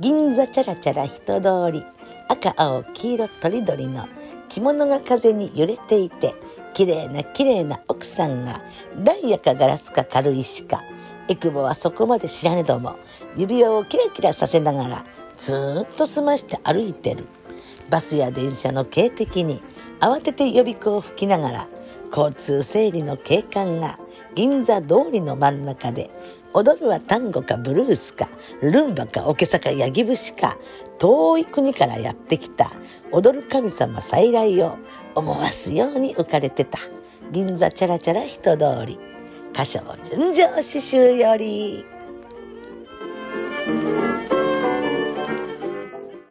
銀座チャラチャラ人通り赤青黄色とりどりの着物が風に揺れていて綺麗な綺麗な奥さんがダイヤかガラスか軽石かエクボはそこまで知らねども指輪をキラキラさせながらずっと済まして歩いてる。バスや電車の警笛に慌てて予備校を吹きながら交通整理の景観が銀座通りの真ん中で踊るは単語かブルースかルンバかオケサかヤギ節か遠い国からやってきた踊る神様再来を思わすように浮かれてた銀座チャラチャラ人通り歌唱純情詩集より。